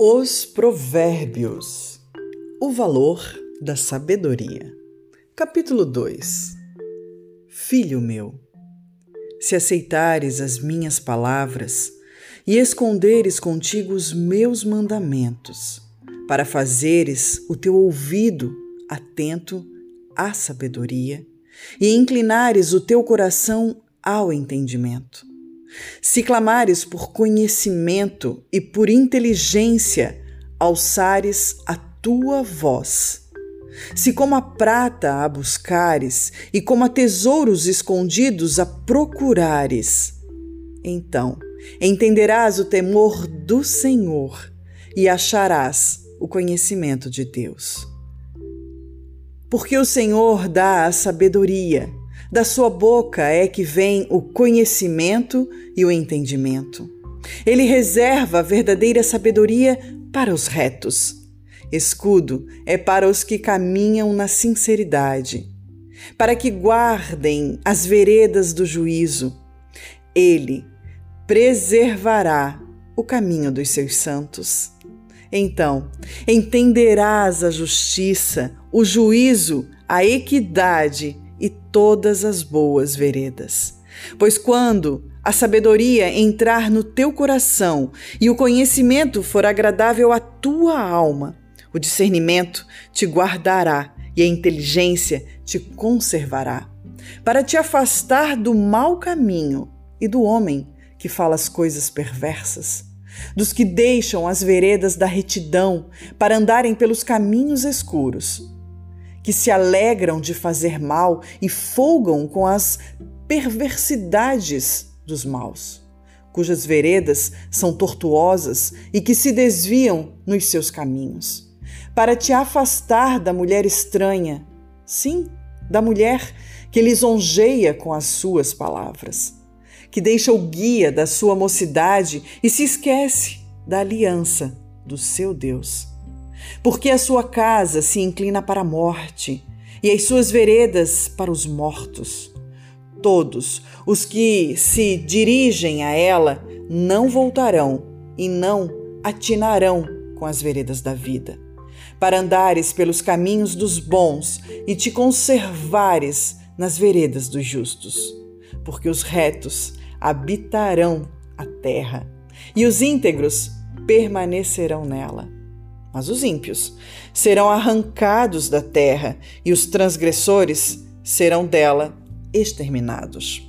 Os Provérbios O valor da sabedoria. Capítulo 2 Filho meu, se aceitares as minhas palavras e esconderes contigo os meus mandamentos, para fazeres o teu ouvido atento à sabedoria e inclinares o teu coração ao entendimento, se clamares por conhecimento e por inteligência, alçares a tua voz. Se como a prata a buscares e como a tesouros escondidos a procurares, então entenderás o temor do Senhor e acharás o conhecimento de Deus. Porque o Senhor dá a sabedoria da sua boca é que vem o conhecimento e o entendimento. Ele reserva a verdadeira sabedoria para os retos. Escudo é para os que caminham na sinceridade, para que guardem as veredas do juízo. Ele preservará o caminho dos seus santos. Então, entenderás a justiça, o juízo, a equidade e todas as boas veredas. Pois quando a sabedoria entrar no teu coração e o conhecimento for agradável à tua alma, o discernimento te guardará e a inteligência te conservará, para te afastar do mau caminho e do homem que fala as coisas perversas, dos que deixam as veredas da retidão para andarem pelos caminhos escuros que se alegram de fazer mal e folgam com as perversidades dos maus, cujas veredas são tortuosas e que se desviam nos seus caminhos, para te afastar da mulher estranha, sim, da mulher que lisonjeia com as suas palavras, que deixa o guia da sua mocidade e se esquece da aliança do seu Deus porque a sua casa se inclina para a morte e as suas veredas para os mortos. Todos os que se dirigem a ela não voltarão e não atinarão com as veredas da vida. Para andares pelos caminhos dos bons e te conservares nas veredas dos justos, porque os retos habitarão a terra e os íntegros permanecerão nela mas os ímpios serão arrancados da terra e os transgressores serão dela exterminados.